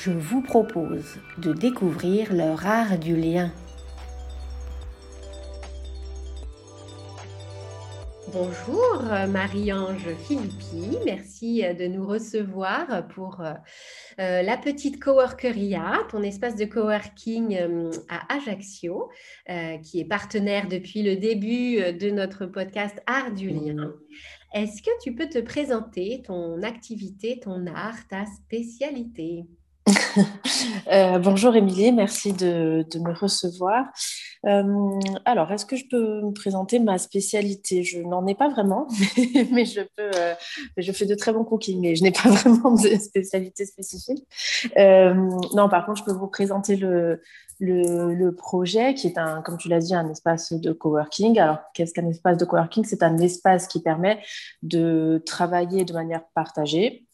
je vous propose de découvrir leur art du lien. Bonjour Marie-Ange Philippi, merci de nous recevoir pour euh, la petite Coworkeria, ton espace de coworking euh, à Ajaccio, euh, qui est partenaire depuis le début de notre podcast Art du lien. Est-ce que tu peux te présenter ton activité, ton art, ta spécialité? Euh, bonjour Émilie, merci de, me recevoir. Euh, alors, est-ce que je peux me présenter ma spécialité? Je n'en ai pas vraiment, mais je peux. Euh, je fais de très bons cookies, mais je n'ai pas vraiment de spécialité spécifique. non, par contre, je peux vous présenter le, le, le, projet qui est un, comme tu l'as dit, un espace de coworking. Alors, qu'est-ce qu'un espace de coworking? C'est un espace qui permet de travailler de manière partagée.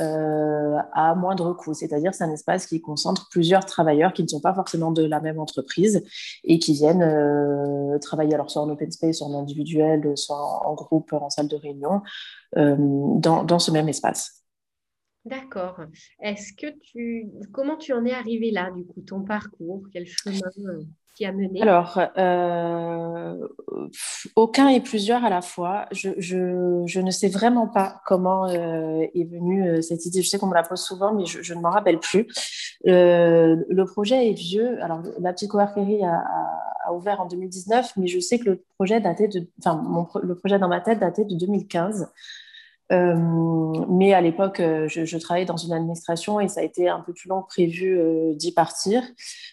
Euh, à moindre coût. C'est-à-dire, c'est un espace qui concentre plusieurs travailleurs qui ne sont pas forcément de la même entreprise et qui viennent euh, travailler alors soit en open space, soit en individuel, soit en, groupe, en salle de réunion, euh, dans, dans, ce même espace. D'accord. Est-ce que tu, comment tu en es arrivé là, du coup, ton parcours, quel chemin alors, euh, aucun et plusieurs à la fois. Je, ne sais vraiment pas comment euh, est venue euh, cette idée. Je sais qu'on me la pose souvent, mais je, ne m'en rappelle plus. le projet est vieux. Alors, la petite coworkerie a, a, ouvert en 2019, mais je sais que le projet datait de, enfin, le projet dans ma tête datait de 2015. Euh, mais à l'époque, euh, je, travaillais dans une administration et ça a été un peu plus long que prévu euh, d'y partir.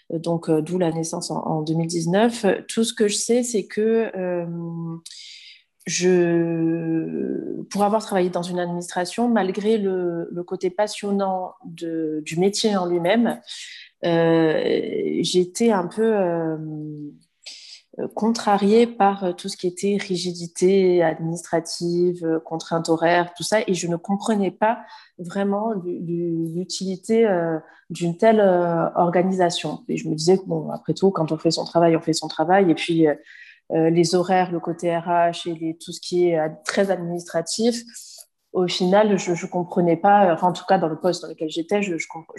Donc, d'où la naissance en, 2019. Tout ce que je sais, c'est que je, pour avoir travaillé dans une administration, malgré le, côté passionnant du métier en lui-même, j'étais un peu contrariée par euh, tout ce qui était rigidité administrative, euh, contraintes horaires, tout ça, et je ne comprenais pas vraiment l'utilité d'une telle organisation. Et je me disais que, bon, après tout, quand on fait son travail, on fait son travail, et puis les horaires, le côté RH et les, tout ce qui est très administratif, au final, je ne comprenais pas, enfin, en tout cas dans le poste dans lequel j'étais, je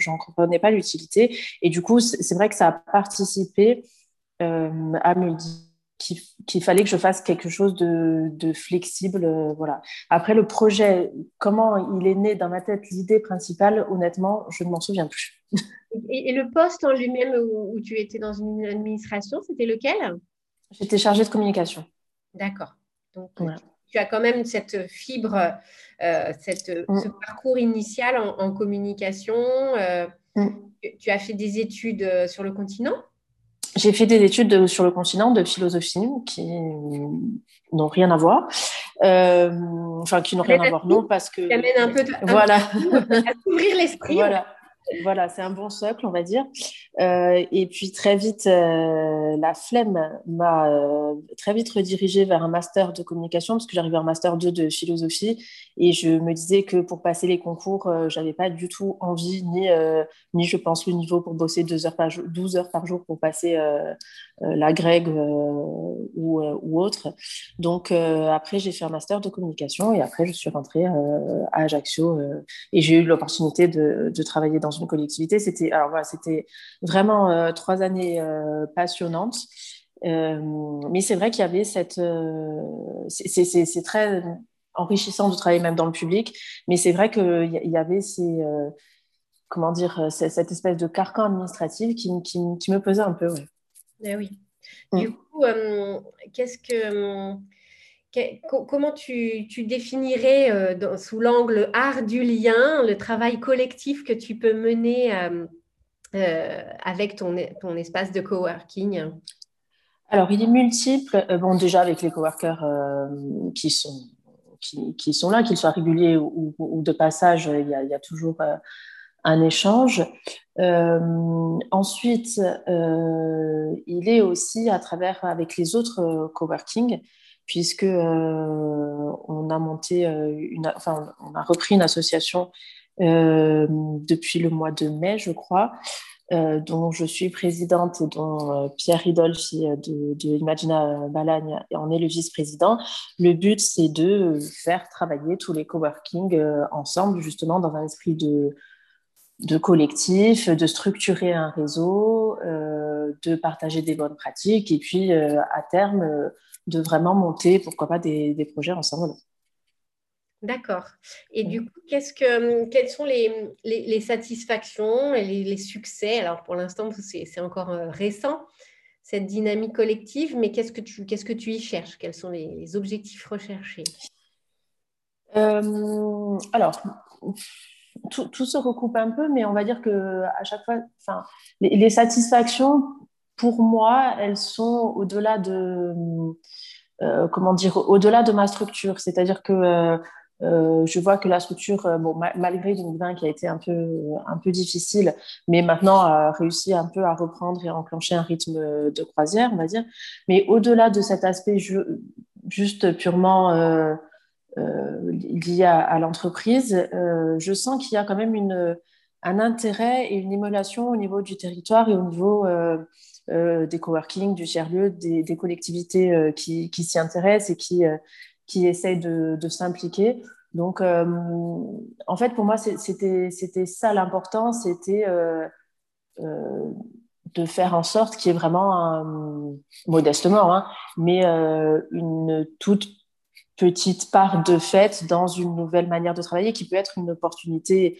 n'en comprenais pas l'utilité. Et du coup, c'est vrai que ça a participé euh, à me dire qu'il fallait que je fasse quelque chose de, flexible. Euh, voilà. Après, le projet, comment il est né dans ma tête, l'idée principale, honnêtement, je ne m'en souviens plus. Et, le poste en lui-même où, tu étais dans une administration, c'était lequel? J'étais chargée de communication. D'accord. Donc, tu as quand même cette fibre, euh, cette, mm. ce parcours initial en, communication. Mm. Tu as fait des études sur le continent? J'ai fait des études sur le continent de philosophie qui n'ont rien à voir. Euh, enfin, qui n'ont rien à voir, non, parce que. Qui amène un peu voilà. à s'ouvrir l'esprit. Voilà. Voilà, c'est un bon socle, on va dire. Euh, et puis très vite, euh, la flemme m'a euh, très vite redirigée vers un master de communication parce que j'arrivais en master 2 de philosophie et je me disais que pour passer les concours, j'avais pas du tout envie ni, ni je pense le niveau pour bosser deux heures par jour, 12 heures par jour pour passer la ou, ou, autre. Donc après, j'ai fait un master de communication et après, je suis rentrée à Ajaccio et j'ai eu l'opportunité de, de, travailler dans une collectivité. C'était alors voilà, c'était vraiment euh, trois années euh, passionnantes. Euh, mais c'est vrai qu'il y avait cette. c'est très enrichissant de travailler même dans le public, mais c'est vrai qu'il y, avait ces. comment dire, cette espèce de carcan administratif qui, qui, qui me pesait un peu. Eh oui. Mm. Du coup, qu'est-ce que comment tu, tu définirais sous l'angle art du lien le travail collectif que tu peux mener euh, avec ton, ton espace de coworking? Alors, il est multiple. Euh, bon, déjà avec les coworkers euh, qui, sont, qui, sont là, qu'ils soient réguliers ou, de passage, il y a, il y a toujours un échange. ensuite, il est aussi à travers avec les autres coworking, puisque on a monté une, enfin, on a repris une association euh, depuis le mois de mai, je crois, euh, dont je suis présidente et dont euh, Pierre Ridolfi de, Imagina Balagne en est le vice-président. Le but, c'est de faire travailler tous les coworking ensemble, justement, dans un esprit de, de collectif, de structurer un réseau, de partager des bonnes pratiques et puis, à terme, de vraiment monter, pourquoi pas, des projets ensemble. D'accord. Et du coup, qu'est-ce que, hum, quelles sont les, les, satisfactions et les, succès? Alors, pour l'instant, c'est encore euh, récent, cette dynamique collective, mais qu'est-ce que tu, qu'est-ce que tu y cherches? Quels sont les, objectifs recherchés? Euh, Alors, tout, tout, se recoupe un peu, mais on va dire que à chaque fois, enfin, les, satisfactions, pour moi, elles sont au-delà de, euh, comment dire, au-delà de ma structure. C'est-à-dire que euh, je vois que la structure, euh, bon, 2020 qui a été un peu, un peu difficile, mais maintenant a réussi un peu à reprendre et à enclencher un rythme de croisière, on va dire. Mais au-delà de cet aspect juste purement euh, euh, lié à, l'entreprise, euh, je sens qu'il y a quand même une, un intérêt et une émulation au niveau du territoire et au niveau des coworking, du tiers-lieu, des, des, collectivités qui, qui s'y intéressent et qui qui essayent de, s'impliquer. Donc, euh, en fait, pour moi, c'était ça l'important, c'était euh, euh, de faire en sorte qu'il y ait vraiment, modestement, hein, mais une toute petite part de fait dans une nouvelle manière de travailler qui peut être une opportunité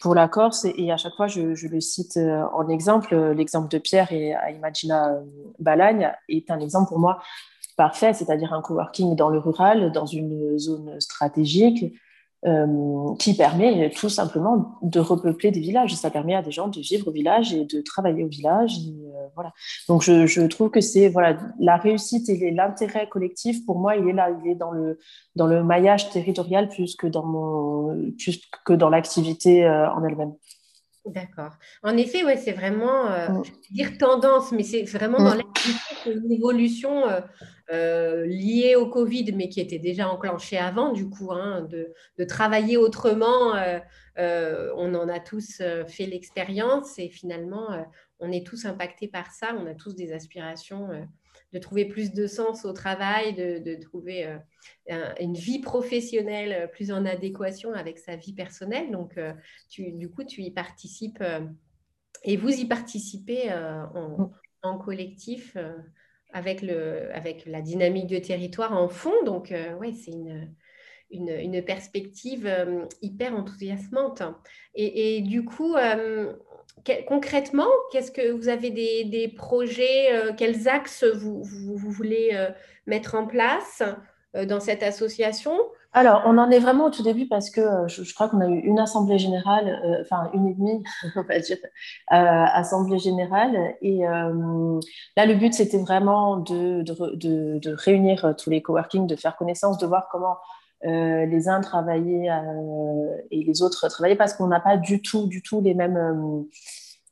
pour la Corse. Et, à chaque fois, je, le cite en exemple. L'exemple de Pierre et Imagina Balagne est un exemple pour moi parfait, c'est-à-dire un coworking dans le rural, dans une zone stratégique, euh, qui permet tout simplement de repeupler des villages. Ça permet à des gens de vivre au village et de travailler au village. Euh, voilà. Donc je, trouve que c'est voilà la réussite et l'intérêt collectif pour moi il est là, il est dans le dans le maillage territorial plus que dans mon plus que dans l'activité euh, en elle-même. D'accord. En effet, ouais, c'est vraiment, mm. je vais dire tendance, mais c'est vraiment dans mm. une évolution euh, lié au Covid, mais qui était déjà enclenché avant, du coup, hein, de, travailler autrement. Euh, euh, on en a tous fait l'expérience et finalement, on est tous impactés par ça. On a tous des aspirations de trouver plus de sens au travail, de, trouver une vie professionnelle plus en adéquation avec sa vie personnelle. Donc, du coup, tu y participes et vous y participez en, en, collectif avec, le, avec la dynamique du territoire en fond. Donc, euh, ouais, c'est une, une, perspective euh, hyper enthousiasmante. Et, du coup, euh, concrètement, qu'est-ce que vous avez des, projets, quels axes vous, vous, voulez mettre en place dans cette association? Alors, on en est vraiment au tout début parce que euh, je, crois qu'on a eu une assemblée générale, euh, enfin une et demie, on va dire, euh, assemblée générale. Et là, le but, c'était vraiment de, de, de, réunir tous les coworking, de faire connaissance, de voir comment les uns travaillaient et les autres travaillaient parce qu'on n'a pas du tout, du tout les mêmes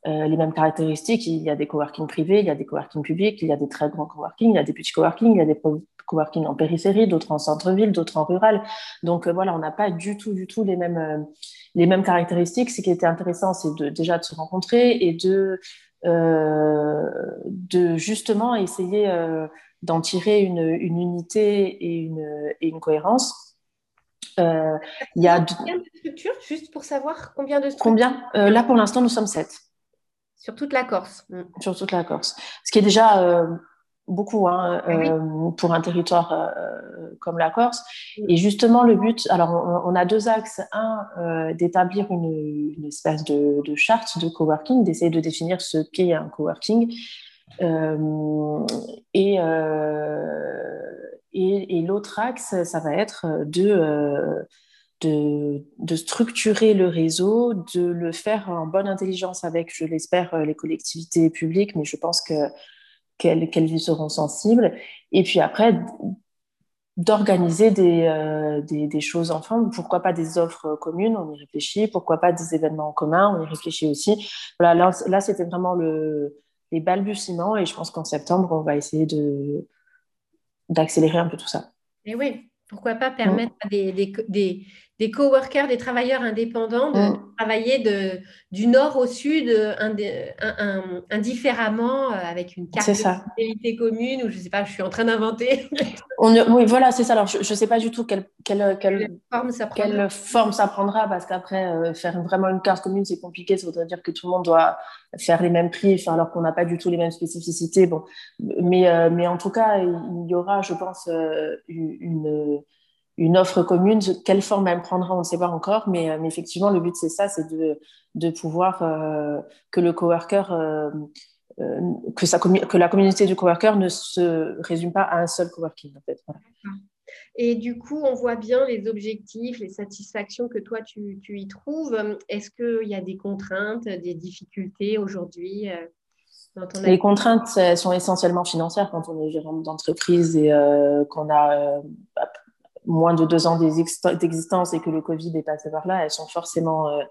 les mêmes caractéristiques. Il y a des coworking privés, il y a des coworking publics, il y a des très grands coworking, il y a des petits coworking, il y a des coworking en périphérie, d'autres en centre-ville, d'autres en rural. Donc voilà, on n'a pas du tout, du tout les mêmes, les mêmes caractéristiques. Ce qui était intéressant, c'est de, déjà de se rencontrer et de, de justement essayer d'en tirer une, une, unité et une, et une cohérence. Euh, il y a combien de structures, juste pour savoir combien de structures Combien? Euh, Là, pour l'instant, nous sommes sept. Sur toute la Corse mm. Sur toute la Corse. Ce qui est déjà euh, beaucoup hein, ah pour un territoire comme la Corse. Mm. Et justement, le but, alors on, a deux axes. Un, d'établir une, une, espèce de, de, charte de coworking, d'essayer de définir ce qu'est un coworking. et et, l'autre axe, ça va être euh, de, de, structurer le réseau, de le faire en bonne intelligence avec, je l'espère, euh, les collectivités publiques, mais je pense qu'elles y seront sensibles. Et puis après, d'organiser des, euh, des, choses ensemble. Pourquoi pas des offres communes, on y réfléchit. Pourquoi pas des événements en commun, on y réfléchit aussi. Voilà, là, c'était vraiment le, les balbutiements et je pense qu'en septembre, on va essayer de, d'accélérer un peu tout ça. Et oui, pourquoi pas permettre à des, des, des, coworkers, des travailleurs indépendants de mm. travailler de, du nord au sud indifféremment euh, avec une carte de commune ou je ne sais pas, je suis en train d'inventer. oui, voilà, c'est ça. Alors, je ne sais pas du tout quelle, quelle, quelle, forme, ça quelle forme ça prendra parce qu'après, euh, faire vraiment une carte commune, c'est compliqué. Ça voudrait dire que tout le monde doit faire les mêmes prix alors qu'on n'a pas du tout les mêmes spécificités. Bon, mais, euh, mais en tout cas, il y aura, je pense, une une offre commune. Quelle forme elle prendra, on ne sait pas encore, mais, euh, mais effectivement, le but, c'est ça, c'est de, de, pouvoir euh, que le coworker, euh, que, sa que la communauté du coworker ne se résume pas à un seul coworking. En fait. Et du coup, on voit bien les objectifs, les satisfactions que toi, tu, tu y trouves. Est-ce qu'il y a des contraintes, des difficultés aujourd'hui les contraintes sont essentiellement financières quand on est gérant d'entreprise et qu'on a moins de deux ans d'existence et que le Covid est passé par là, elles sont forcément euh,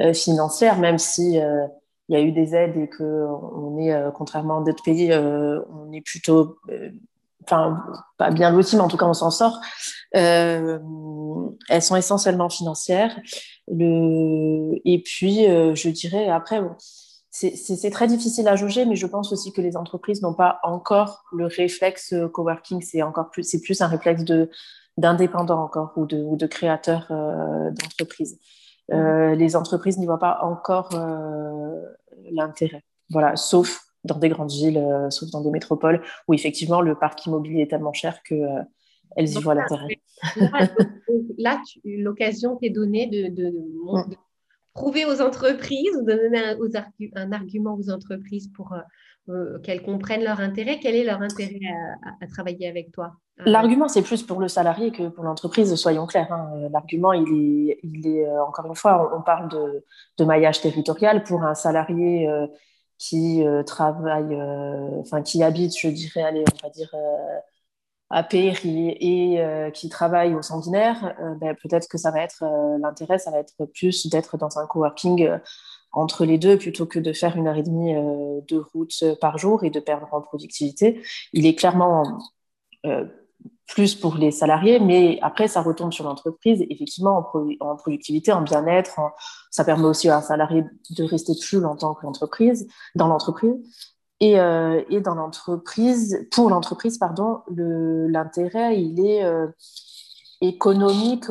euh, financières, même si euh, il y a eu des aides et que on est, contrairement à d'autres pays, on est plutôt, enfin pas bien loti, mais en tout cas on s'en sort. elles sont essentiellement financières. Et puis, je dirais après. c'est très difficile à juger, mais je pense aussi que les entreprises n'ont pas encore le réflexe coworking. C'est encore plus, c'est plus un réflexe de, d'indépendants encore ou de, ou de créateurs euh, d'entreprises. Euh, mhm. les entreprises n'y voient pas encore euh, l'intérêt. Voilà, sauf dans des grandes villes, sauf dans des métropoles où effectivement le parc immobilier est tellement cher que elles y voient l'intérêt. Là, l'occasion t'est donnée de, de, de, prouver aux entreprises, de donner un, un argument aux entreprises pour euh, qu'elles comprennent leur intérêt. Quel est leur intérêt à, travailler avec toi? L'argument, c'est plus pour le salarié que pour l'entreprise, soyons clairs. Hein. Euh, l'argument, il est, il est, encore une fois, on, parle de, maillage territorial pour un salarié qui travaille, enfin, qui habite, je dirais, allez, on va dire, à Péry et qui travaille au Sanguinaire, ben, peut-être que ça va être, l'intérêt, ça va être plus d'être dans un coworking entre les deux plutôt que de faire une heure et demie euh, de route par jour et de perdre en productivité. Il est clairement euh, plus pour les salariés, mais après, ça retombe sur l'entreprise, effectivement, en, productivité, en bien-être. Ça permet aussi à un salarié de rester plus longtemps que l'entreprise, dans l'entreprise. Et, euh, et, dans l'entreprise, pour l'entreprise, pardon, l'intérêt, il est économique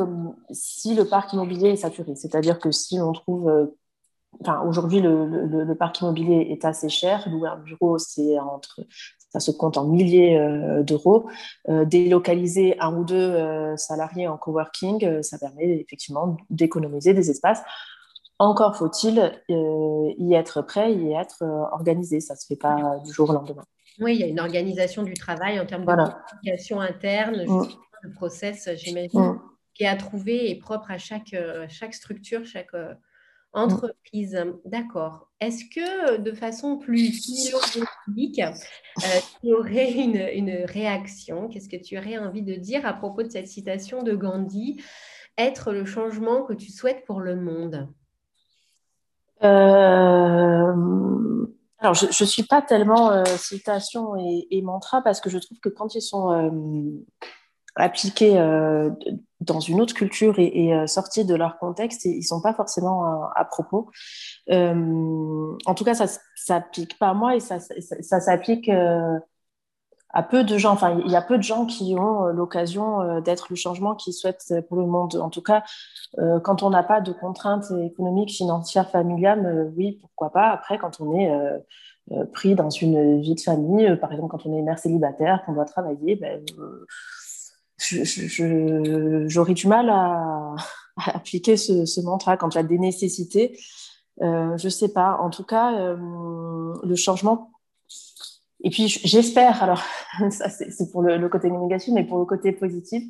si le parc immobilier est saturé. C'est-à-dire que si on trouve enfin, aujourd'hui, le, le, parc immobilier est assez cher. Louer un bureau, c'est entre, ça se compte en milliers euh, d'euros. Euh, délocaliser un ou deux euh, salariés en coworking, ça permet effectivement d'économiser des espaces. Encore faut-il y être prêt, y être organisé. Ça ne se fait pas du jour au lendemain. Oui, il y a une organisation du travail en termes de communication interne, mm. de process, j'imagine, mm. qui est à trouver et propre à chaque, chaque structure, chaque Mmh. Entreprise. D'accord. Est-ce que de façon plus philosophique, euh, tu aurais une, réaction? Qu'est-ce que tu aurais envie de dire à propos de cette citation de Gandhi Être le changement que tu souhaites pour le monde Alors, je ne suis pas tellement citation et, et, mantra parce que je trouve que quand ils sont appliqués euh, dans une autre culture et, et euh, sortis de leur contexte, et ils sont pas forcément à, propos. Euh, en tout cas, ça s'applique pas à moi et ça, ça, s'applique à peu de gens. Enfin, il y a peu de gens qui ont l'occasion d'être le changement qu'ils souhaitent pour le monde. En tout cas, quand on n'a pas de contraintes économiques, financières, familiales, oui, pourquoi pas. Après, quand on est pris dans une vie de famille, par exemple, quand on est mère célibataire, qu'on doit travailler, ben, j'aurais du mal à, appliquer ce, mantra quand il y a des nécessités. Euh, je sais pas. En tout cas, euh, le changement. Et puis, j'espère, alors, ça c'est pour le, côté négatif, mais pour le côté positif,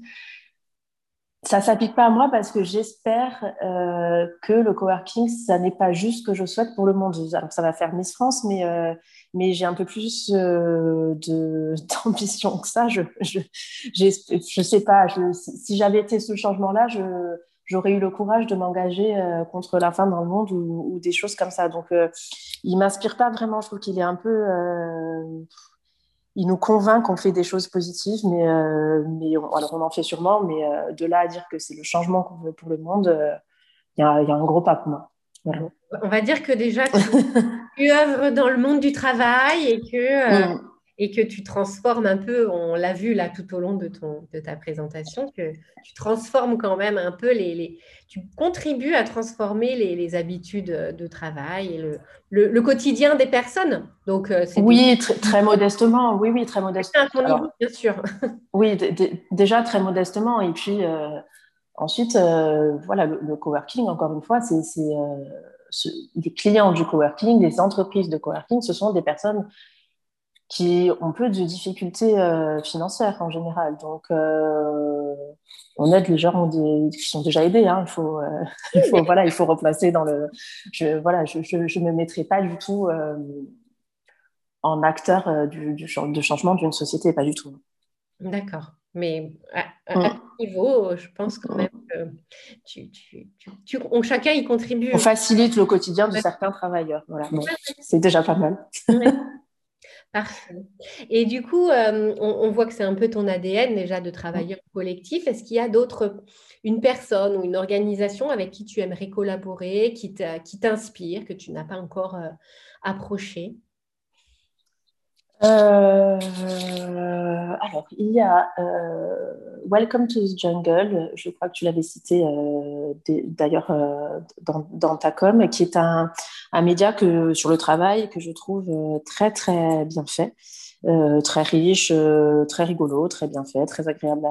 ça s'applique pas à moi parce que j'espère euh, que le coworking, ça n'est pas juste ce que je souhaite pour le monde. Alors, ça va faire Miss France, mais, euh, mais j'ai un peu plus euh, d'ambition que ça. Je je, je sais pas. Je, si j'avais été ce changement-là, j'aurais eu le courage de m'engager euh, contre la faim dans le monde ou, ou, des choses comme ça. Donc, euh, il m'inspire pas vraiment. Je trouve qu'il est un peu euh, il nous convainc qu'on fait des choses positives, mais, euh, mais on, alors on en fait sûrement, mais euh, de là à dire que c'est le changement qu'on veut pour le monde, euh, il y, a, y, a un gros pas pour moi. On va dire que déjà, tu, tu œuvres dans le monde du travail et que mm et que tu transformes un peu, on l'a vu là tout au long de, ton, de ta présentation, que tu transformes quand même un peu les, tu contribues à transformer les, habitudes de travail et le, le, quotidien des personnes. Donc, euh, oui, très, modestement, oui, oui, très modestement. À bien sûr. oui, déjà très modestement. Et puis euh, ensuite, euh, voilà, le, coworking, encore une fois, c'est les clients du coworking, les entreprises de coworking, ce sont des personnes qui ont peu de difficultés euh, financières en général. Donc, euh, on aide les gens qui sont déjà aidés. Hein. Il, faut, euh, il, faut, voilà, il faut replacer dans le. Je voilà, je, je, me mettrai pas du tout en acteur du, du, de changement d'une société, pas du tout. D'accord. Mais à, à, mm. niveau, je pense quand même que tu, tu, tu, on, chacun y contribue. On facilite le quotidien de certains travailleurs. Voilà. c'est déjà pas mal. Parfait. Et du coup, euh, on, voit que c'est un peu ton ADN déjà de travailleur collectif. Est-ce qu'il y a d'autres, une personne ou une organisation avec qui tu aimerais collaborer, qui t'inspire, que tu n'as pas encore euh, approché euh, alors, il y a Welcome to the Jungle, je crois que tu l'avais cité d'ailleurs dans, dans, ta com, qui est un, un média que, sur le travail que je trouve euh, très, très bien fait. Euh, très riche, euh, très rigolo, très bien fait, très agréable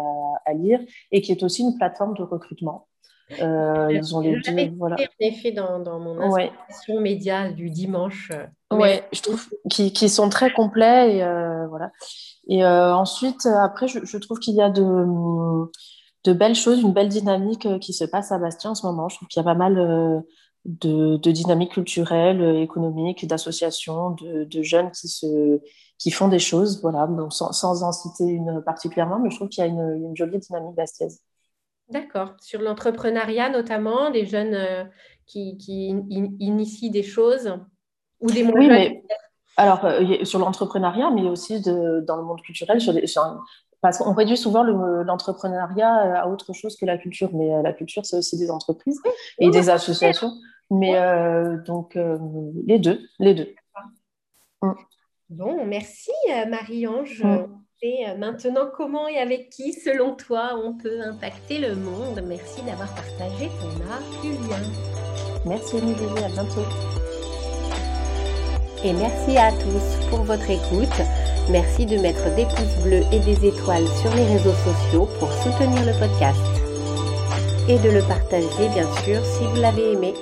à, lire, et qui est aussi une plateforme de recrutement. ils ont les deux, voilà. En effet, dans, dans mon inscription média du dimanche. Ouais, je trouve qu'ils qui sont très complets et voilà. Et ensuite, après, je, je trouve qu'il y a de, de belles choses, une belle dynamique qui se passe à Bastia en ce moment. Je trouve qu'il y a pas mal de, de dynamique culturelle, économique, d'associations, de, de, jeunes qui, se, qui font des choses, voilà, sans, sans, en citer une particulièrement, mais je trouve qu'il y a une, une jolie dynamique bastiaise. D'accord. Sur l'entrepreneuriat notamment, des jeunes euh, qui, qui initient des choses ou des Oui, mais alors euh, sur l'entrepreneuriat, mais aussi de, dans le monde culturel, sur, parce qu'on réduit souvent l'entrepreneuriat à autre chose que la culture, mais la culture, c'est aussi des entreprises et des associations. Mais euh, donc, euh, les deux, les deux. Mm. Bon, merci euh, Marie-Ange. Mm. Et maintenant, comment et avec qui, selon toi, on peut impacter le monde? Merci d'avoir partagé ton art, Julien. Merci Emilie, à bientôt. Et merci à tous pour votre écoute. Merci de mettre des pouces bleus et des étoiles sur les réseaux sociaux pour soutenir le podcast. Et de le partager, bien sûr, si vous l'avez aimé.